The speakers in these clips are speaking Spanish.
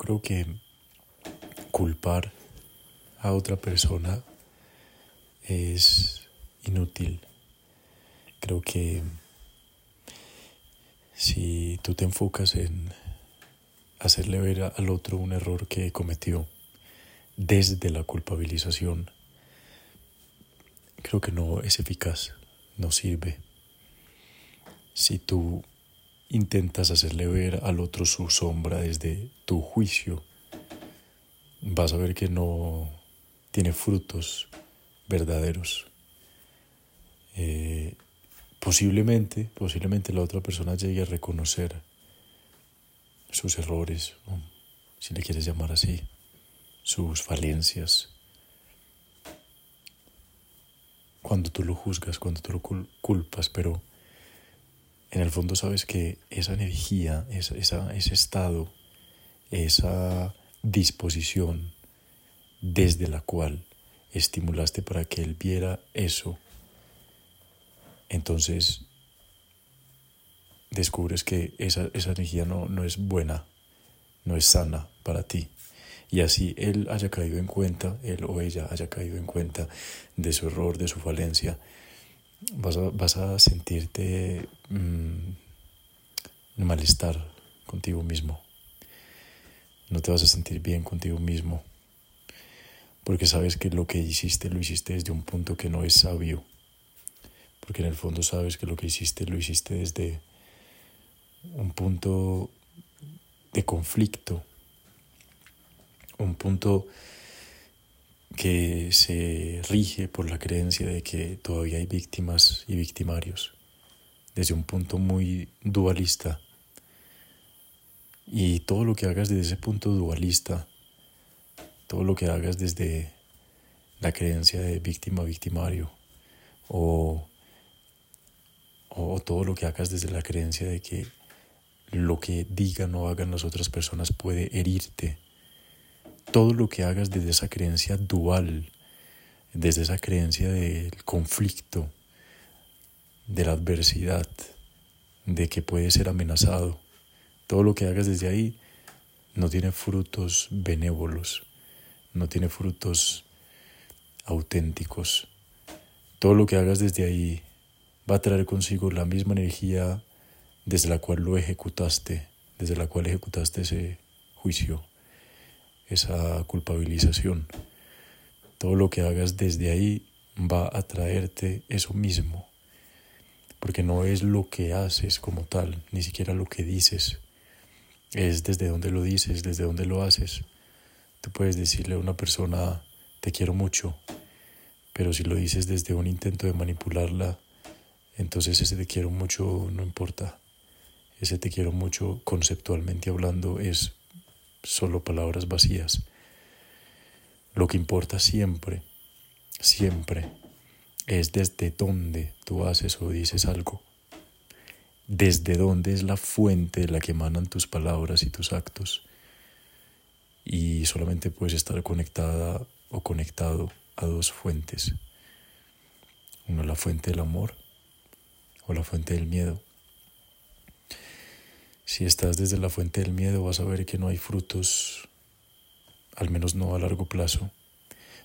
creo que culpar a otra persona es inútil. Creo que si tú te enfocas en hacerle ver al otro un error que cometió desde la culpabilización, creo que no es eficaz, no sirve. Si tú intentas hacerle ver al otro su sombra desde tu juicio, vas a ver que no tiene frutos verdaderos. Eh, posiblemente, posiblemente la otra persona llegue a reconocer sus errores, si le quieres llamar así, sus falencias. Cuando tú lo juzgas, cuando tú lo culpas, pero en el fondo sabes que esa energía, ese estado, esa disposición desde la cual estimulaste para que él viera eso, entonces descubres que esa, esa energía no, no es buena, no es sana para ti. Y así él haya caído en cuenta, él o ella haya caído en cuenta de su error, de su falencia, vas a, vas a sentirte mm, malestar contigo mismo. No te vas a sentir bien contigo mismo. Porque sabes que lo que hiciste lo hiciste desde un punto que no es sabio. Porque en el fondo sabes que lo que hiciste lo hiciste desde un punto de conflicto. Un punto que se rige por la creencia de que todavía hay víctimas y victimarios, desde un punto muy dualista. Y todo lo que hagas desde ese punto dualista, todo lo que hagas desde la creencia de víctima-victimario, o, o todo lo que hagas desde la creencia de que lo que digan o hagan las otras personas puede herirte, todo lo que hagas desde esa creencia dual, desde esa creencia del conflicto, de la adversidad, de que puede ser amenazado, todo lo que hagas desde ahí no tiene frutos benévolos, no tiene frutos auténticos. Todo lo que hagas desde ahí va a traer consigo la misma energía desde la cual lo ejecutaste, desde la cual ejecutaste ese juicio esa culpabilización. Todo lo que hagas desde ahí va a traerte eso mismo, porque no es lo que haces como tal, ni siquiera lo que dices, es desde donde lo dices, desde donde lo haces. Tú puedes decirle a una persona, te quiero mucho, pero si lo dices desde un intento de manipularla, entonces ese te quiero mucho no importa. Ese te quiero mucho conceptualmente hablando es solo palabras vacías. Lo que importa siempre, siempre, es desde dónde tú haces o dices algo. Desde dónde es la fuente de la que emanan tus palabras y tus actos. Y solamente puedes estar conectada o conectado a dos fuentes. Una la fuente del amor o la fuente del miedo. Si estás desde la fuente del miedo vas a ver que no hay frutos, al menos no a largo plazo.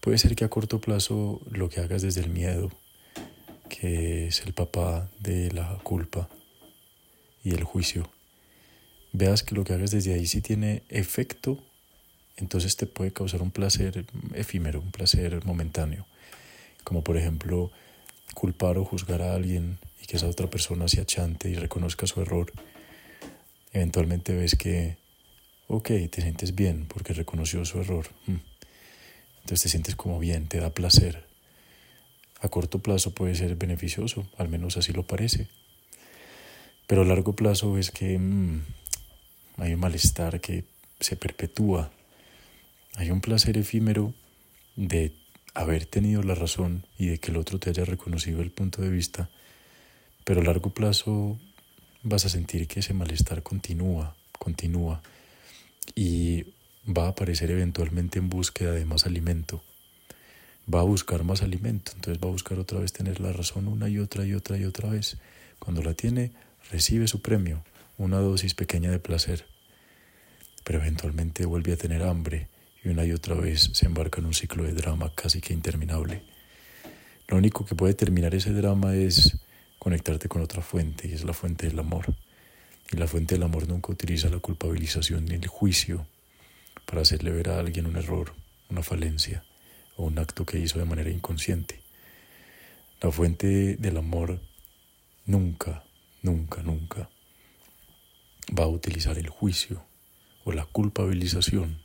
Puede ser que a corto plazo lo que hagas desde el miedo, que es el papá de la culpa y el juicio, veas que lo que hagas desde ahí sí tiene efecto, entonces te puede causar un placer efímero, un placer momentáneo. Como por ejemplo culpar o juzgar a alguien y que esa otra persona se achante y reconozca su error eventualmente ves que, ok, te sientes bien porque reconoció su error. Mm. Entonces te sientes como bien, te da placer. A corto plazo puede ser beneficioso, al menos así lo parece. Pero a largo plazo ves que mm, hay un malestar que se perpetúa. Hay un placer efímero de haber tenido la razón y de que el otro te haya reconocido el punto de vista, pero a largo plazo vas a sentir que ese malestar continúa, continúa y va a aparecer eventualmente en búsqueda de más alimento. Va a buscar más alimento, entonces va a buscar otra vez tener la razón una y otra y otra y otra vez. Cuando la tiene, recibe su premio, una dosis pequeña de placer. pero eventualmente vuelve a tener hambre y una y otra vez se embarca en un ciclo de drama casi que interminable. Lo único que puede terminar ese drama es conectarte con otra fuente y es la fuente del amor. Y la fuente del amor nunca utiliza la culpabilización ni el juicio para hacerle ver a alguien un error, una falencia o un acto que hizo de manera inconsciente. La fuente del amor nunca, nunca, nunca va a utilizar el juicio o la culpabilización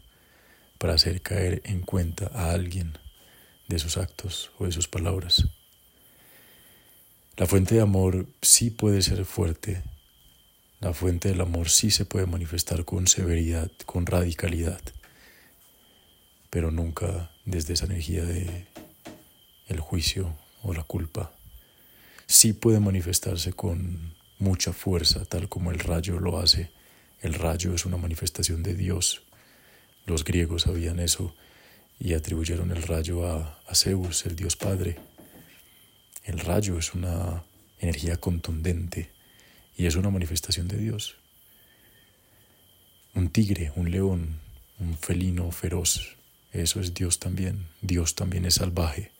para hacer caer en cuenta a alguien de sus actos o de sus palabras. La fuente de amor sí puede ser fuerte, la fuente del amor sí se puede manifestar con severidad, con radicalidad, pero nunca desde esa energía de el juicio o la culpa. Sí puede manifestarse con mucha fuerza, tal como el rayo lo hace. El rayo es una manifestación de Dios. Los griegos sabían eso y atribuyeron el rayo a, a Zeus, el Dios Padre. El rayo es una energía contundente y es una manifestación de Dios. Un tigre, un león, un felino feroz, eso es Dios también. Dios también es salvaje.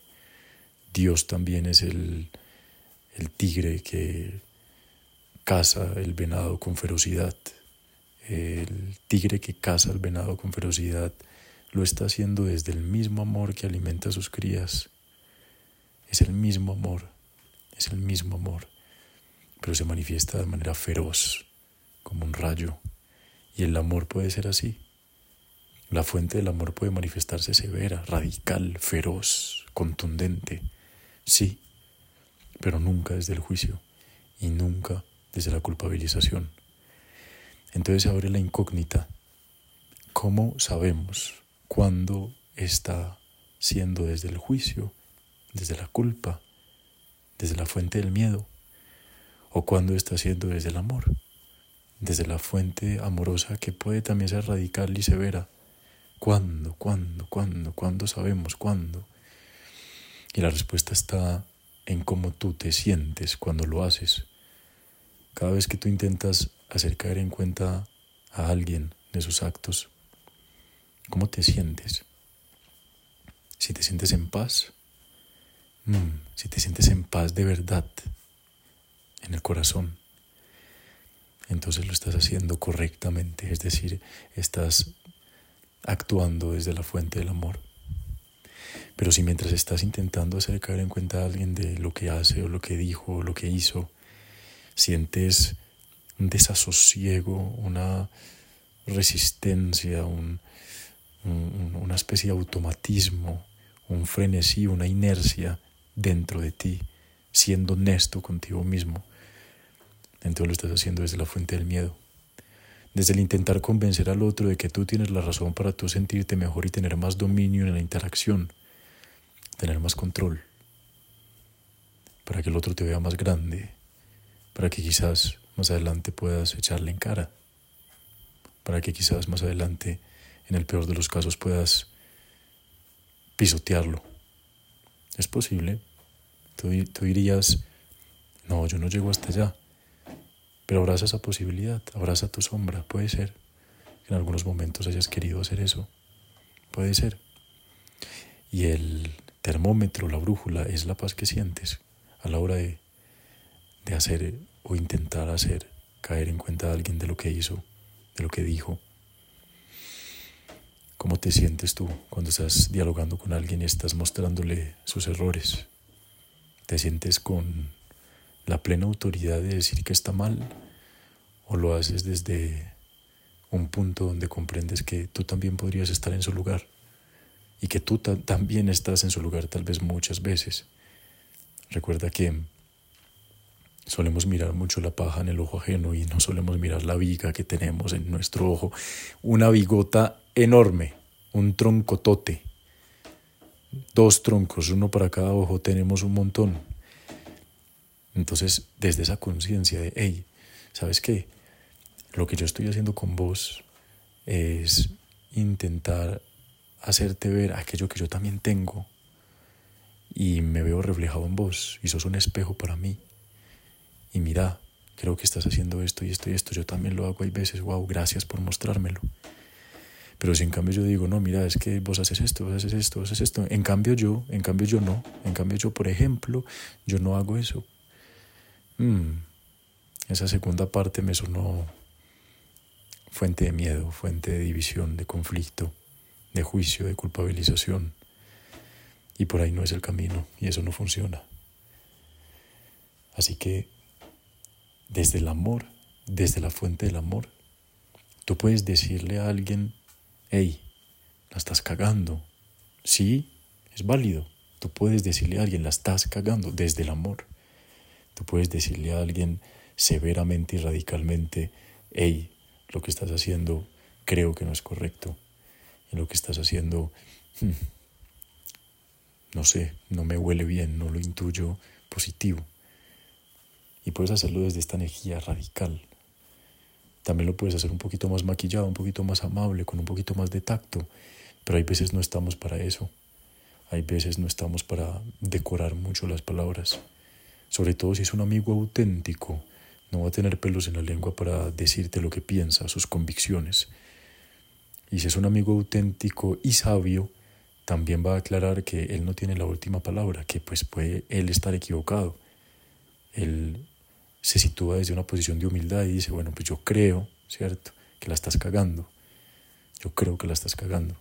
Dios también es el, el tigre que caza el venado con ferocidad. El tigre que caza el venado con ferocidad lo está haciendo desde el mismo amor que alimenta a sus crías. Es el mismo amor, es el mismo amor, pero se manifiesta de manera feroz, como un rayo. Y el amor puede ser así. La fuente del amor puede manifestarse severa, radical, feroz, contundente, sí, pero nunca desde el juicio y nunca desde la culpabilización. Entonces abre la incógnita. ¿Cómo sabemos cuándo está siendo desde el juicio, desde la culpa, desde la fuente del miedo? ¿O cuándo está siendo desde el amor? Desde la fuente amorosa que puede también ser radical y severa ¿Cuándo? ¿Cuándo? ¿Cuándo? ¿Cuándo sabemos cuándo? Y la respuesta está en cómo tú te sientes cuando lo haces. Cada vez que tú intentas hacer caer en cuenta a alguien de sus actos, ¿cómo te sientes? Si te sientes en paz, mm, si te sientes en paz de verdad, en el corazón, entonces lo estás haciendo correctamente, es decir, estás actuando desde la fuente del amor. Pero si mientras estás intentando hacer caer en cuenta a alguien de lo que hace o lo que dijo o lo que hizo, sientes un desasosiego, una resistencia, un, una especie de automatismo, un frenesí, una inercia dentro de ti, siendo honesto contigo mismo, entonces lo estás haciendo desde la fuente del miedo. Desde el intentar convencer al otro de que tú tienes la razón para tú sentirte mejor y tener más dominio en la interacción, tener más control, para que el otro te vea más grande, para que quizás más adelante puedas echarle en cara, para que quizás más adelante, en el peor de los casos, puedas pisotearlo. Es posible. Tú, tú dirías, no, yo no llego hasta allá. Pero abraza esa posibilidad, abraza tu sombra. Puede ser que en algunos momentos hayas querido hacer eso. Puede ser. Y el termómetro, la brújula, es la paz que sientes a la hora de, de hacer o intentar hacer caer en cuenta a alguien de lo que hizo, de lo que dijo. ¿Cómo te sientes tú cuando estás dialogando con alguien y estás mostrándole sus errores? ¿Te sientes con la plena autoridad de decir que está mal o lo haces desde un punto donde comprendes que tú también podrías estar en su lugar y que tú también estás en su lugar tal vez muchas veces. Recuerda que solemos mirar mucho la paja en el ojo ajeno y no solemos mirar la viga que tenemos en nuestro ojo, una bigota enorme, un troncotote, dos troncos, uno para cada ojo, tenemos un montón. Entonces, desde esa conciencia de, hey, ¿sabes qué? Lo que yo estoy haciendo con vos es intentar hacerte ver aquello que yo también tengo y me veo reflejado en vos y sos un espejo para mí. Y mira, creo que estás haciendo esto y esto y esto, yo también lo hago hay veces, wow, gracias por mostrármelo. Pero si en cambio yo digo, no, mira, es que vos haces esto, vos haces esto, vos haces esto. En cambio yo, en cambio yo no. En cambio yo, por ejemplo, yo no hago eso. Mm, esa segunda parte me sonó fuente de miedo, fuente de división, de conflicto, de juicio, de culpabilización. Y por ahí no es el camino y eso no funciona. Así que desde el amor, desde la fuente del amor, tú puedes decirle a alguien, hey, la estás cagando. Sí, es válido. Tú puedes decirle a alguien, la estás cagando desde el amor. Tú puedes decirle a alguien severamente y radicalmente, hey, lo que estás haciendo creo que no es correcto. Y lo que estás haciendo, hmm, no sé, no me huele bien, no lo intuyo positivo. Y puedes hacerlo desde esta energía radical. También lo puedes hacer un poquito más maquillado, un poquito más amable, con un poquito más de tacto. Pero hay veces no estamos para eso. Hay veces no estamos para decorar mucho las palabras. Sobre todo si es un amigo auténtico, no va a tener pelos en la lengua para decirte lo que piensa, sus convicciones. Y si es un amigo auténtico y sabio, también va a aclarar que él no tiene la última palabra, que pues puede él estar equivocado. Se sitúa desde una posición de humildad y dice, bueno, pues yo creo, ¿cierto? Que la estás cagando. Yo creo que la estás cagando.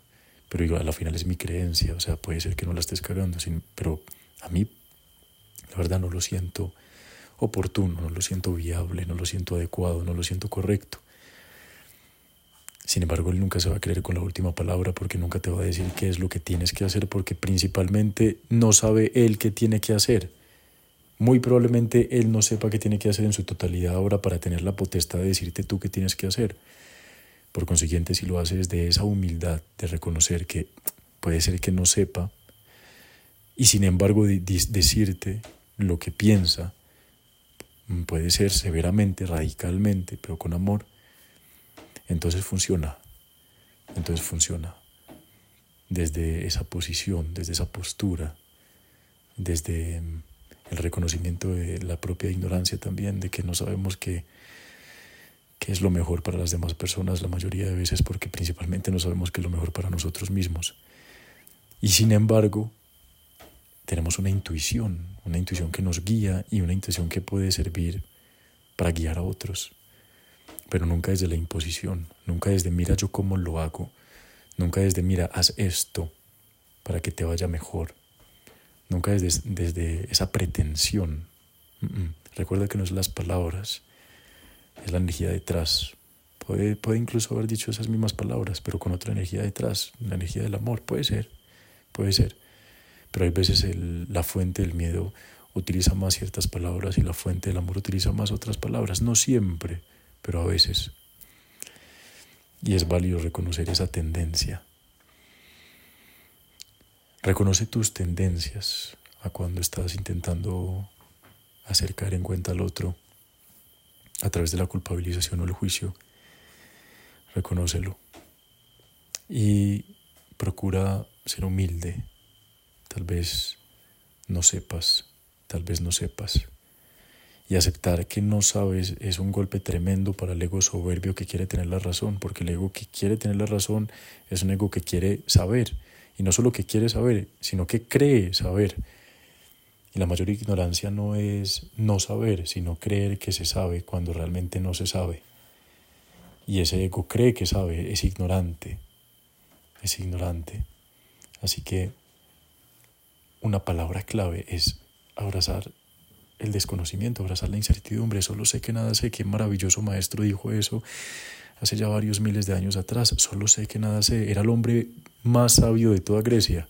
Pero a la final es mi creencia, o sea, puede ser que no la estés cagando, pero a mí, la verdad, no lo siento oportuno, no lo siento viable, no lo siento adecuado, no lo siento correcto. Sin embargo, él nunca se va a creer con la última palabra porque nunca te va a decir qué es lo que tienes que hacer porque principalmente no sabe él qué tiene que hacer. Muy probablemente él no sepa qué tiene que hacer en su totalidad ahora para tener la potestad de decirte tú qué tienes que hacer. Por consiguiente, si lo haces de esa humildad de reconocer que puede ser que no sepa y sin embargo decirte lo que piensa, puede ser severamente, radicalmente, pero con amor, entonces funciona. Entonces funciona. Desde esa posición, desde esa postura, desde el reconocimiento de la propia ignorancia también, de que no sabemos qué, qué es lo mejor para las demás personas la mayoría de veces porque principalmente no sabemos qué es lo mejor para nosotros mismos. Y sin embargo, tenemos una intuición, una intuición que nos guía y una intuición que puede servir para guiar a otros, pero nunca desde la imposición, nunca desde mira yo cómo lo hago, nunca desde mira haz esto para que te vaya mejor nunca desde, desde esa pretensión. Recuerda que no es las palabras, es la energía detrás. Puede, puede incluso haber dicho esas mismas palabras, pero con otra energía detrás, la energía del amor, puede ser, puede ser. Pero hay veces la fuente del miedo utiliza más ciertas palabras y la fuente del amor utiliza más otras palabras, no siempre, pero a veces. Y es válido reconocer esa tendencia. Reconoce tus tendencias a cuando estás intentando hacer caer en cuenta al otro a través de la culpabilización o el juicio. Reconócelo. Y procura ser humilde. Tal vez no sepas, tal vez no sepas. Y aceptar que no sabes es un golpe tremendo para el ego soberbio que quiere tener la razón, porque el ego que quiere tener la razón es un ego que quiere saber y no solo que quiere saber, sino que cree saber. Y la mayor ignorancia no es no saber, sino creer que se sabe cuando realmente no se sabe. Y ese ego cree que sabe, es ignorante, es ignorante. Así que una palabra clave es abrazar el desconocimiento, abrazar la incertidumbre. Solo sé que nada sé. Qué maravilloso maestro dijo eso hace ya varios miles de años atrás. Solo sé que nada sé. Era el hombre más sabio de toda Grecia,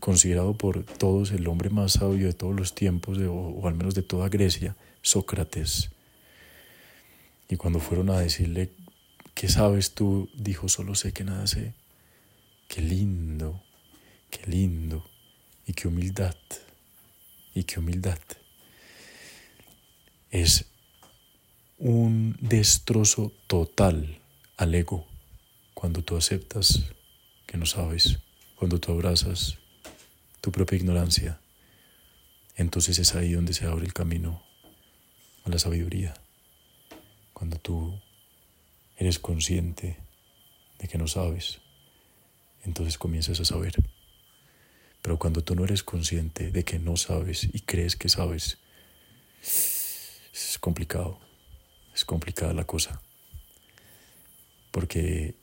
considerado por todos el hombre más sabio de todos los tiempos, o, al menos de toda Grecia, Sócrates. Y cuando fueron a decirle, ¿qué sabes tú? Dijo, solo sé que nada sé. Qué lindo, qué lindo, y qué humildad, y qué humildad. Es un destrozo total al ego cuando tú aceptas que no sabes, cuando tú abrazas tu propia ignorancia, entonces es ahí donde se abre el camino a la sabiduría. Cuando tú eres consciente de que no sabes, entonces comienzas a saber. Pero cuando tú no eres consciente de que no sabes y crees que sabes, es complicado, es complicada la cosa. Porque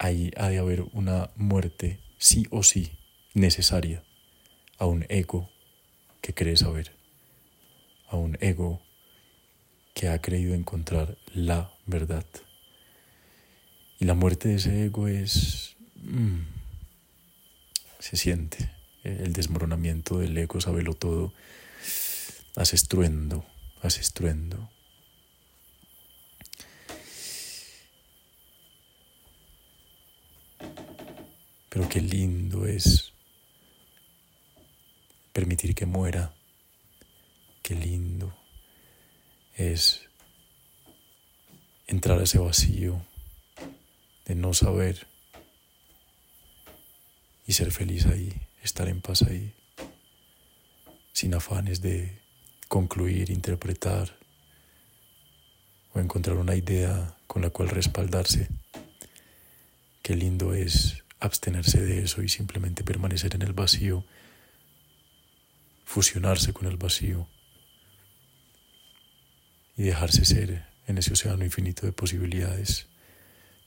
ahí ha de haber una muerte sí o sí necesaria a un ego que cree saber, a un ego que ha creído encontrar la verdad. Y la muerte de ese ego es... Mm, se siente. El desmoronamiento del ego, sabelo todo, hace estruendo, hace estruendo. Pero qué lindo es permitir que muera. Qué lindo es entrar a ese vacío de no saber y ser feliz ahí, estar en paz ahí, sin afanes de concluir, interpretar o encontrar una idea con la cual respaldarse. Qué lindo es abstenerse de eso y simplemente permanecer en el vacío, fusionarse con el vacío y dejarse ser en ese océano infinito de posibilidades,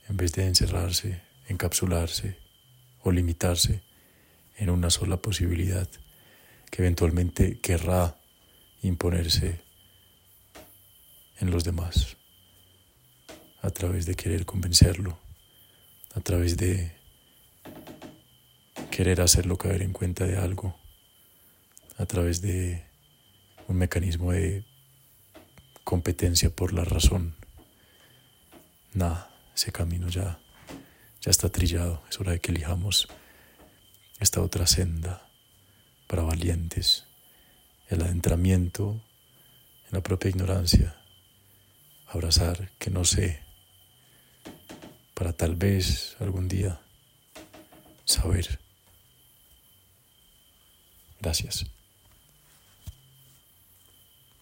en vez de encerrarse, encapsularse o limitarse en una sola posibilidad que eventualmente querrá imponerse en los demás, a través de querer convencerlo, a través de querer hacerlo caer en cuenta de algo, a través de un mecanismo de competencia por la razón. Nada, ese camino ya, ya está trillado. Es hora de que elijamos esta otra senda para valientes, el adentramiento en la propia ignorancia, abrazar que no sé, para tal vez algún día saber. Gracias.